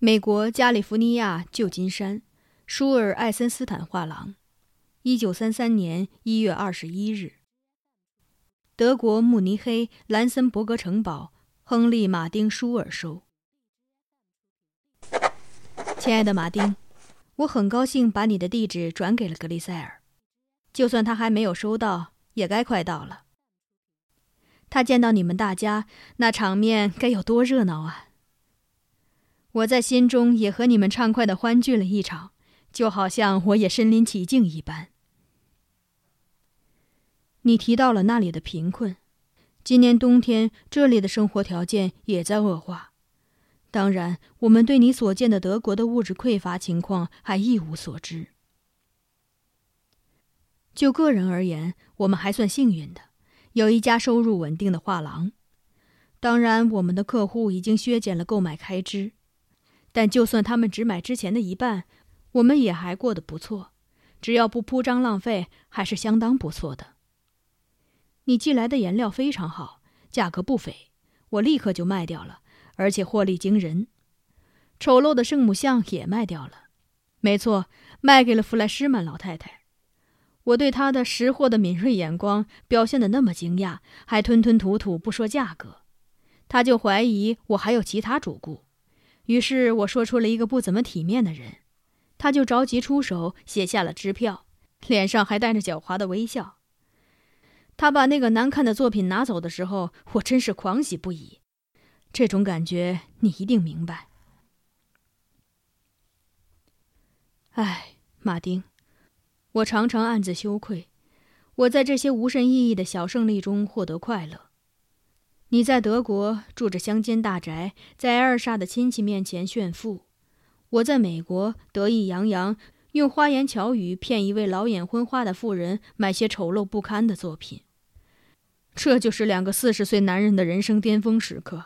美国加利福尼亚旧金山，舒尔艾森斯坦画廊，一九三三年一月二十一日。德国慕尼黑兰森伯格城堡，亨利·马丁·舒尔收。亲爱的马丁，我很高兴把你的地址转给了格里塞尔，就算他还没有收到，也该快到了。他见到你们大家，那场面该有多热闹啊！我在心中也和你们畅快的欢聚了一场，就好像我也身临其境一般。你提到了那里的贫困，今年冬天这里的生活条件也在恶化。当然，我们对你所见的德国的物质匮乏情况还一无所知。就个人而言，我们还算幸运的，有一家收入稳定的画廊。当然，我们的客户已经削减了购买开支。但就算他们只买之前的一半，我们也还过得不错，只要不铺张浪费，还是相当不错的。你寄来的颜料非常好，价格不菲，我立刻就卖掉了，而且获利惊人。丑陋的圣母像也卖掉了，没错，卖给了弗莱施曼老太太。我对她的识货的敏锐眼光表现得那么惊讶，还吞吞吐吐不说价格，他就怀疑我还有其他主顾。于是我说出了一个不怎么体面的人，他就着急出手写下了支票，脸上还带着狡猾的微笑。他把那个难看的作品拿走的时候，我真是狂喜不已。这种感觉你一定明白。唉，马丁，我常常暗自羞愧，我在这些无甚意义的小胜利中获得快乐。你在德国住着乡间大宅，在埃尔莎的亲戚面前炫富；我在美国得意洋洋，用花言巧语骗一位老眼昏花的妇人买些丑陋不堪的作品。这就是两个四十岁男人的人生巅峰时刻。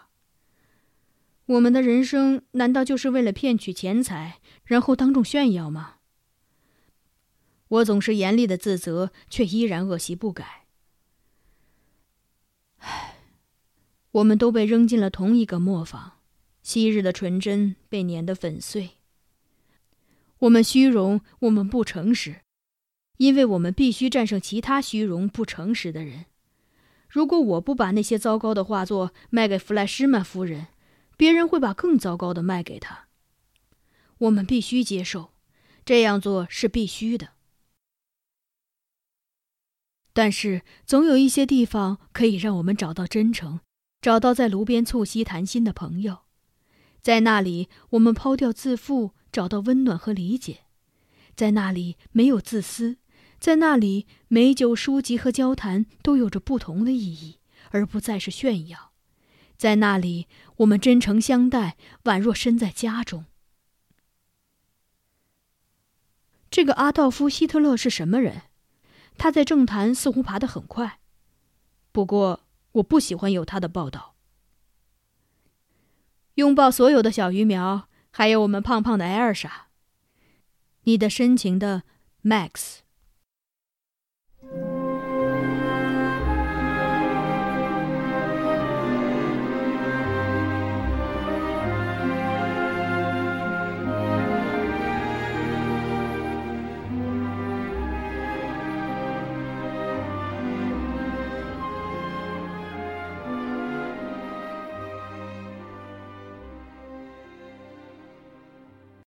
我们的人生难道就是为了骗取钱财，然后当众炫耀吗？我总是严厉的自责，却依然恶习不改。唉。我们都被扔进了同一个磨坊，昔日的纯真被碾得粉碎。我们虚荣，我们不诚实，因为我们必须战胜其他虚荣不诚实的人。如果我不把那些糟糕的画作卖给弗莱施曼夫人，别人会把更糟糕的卖给他。我们必须接受，这样做是必须的。但是，总有一些地方可以让我们找到真诚。找到在炉边促膝谈心的朋友，在那里我们抛掉自负，找到温暖和理解；在那里没有自私，在那里美酒、书籍和交谈都有着不同的意义，而不再是炫耀；在那里我们真诚相待，宛若身在家中。这个阿道夫·希特勒是什么人？他在政坛似乎爬得很快，不过。我不喜欢有他的报道。拥抱所有的小鱼苗，还有我们胖胖的艾尔莎。你的深情的，Max。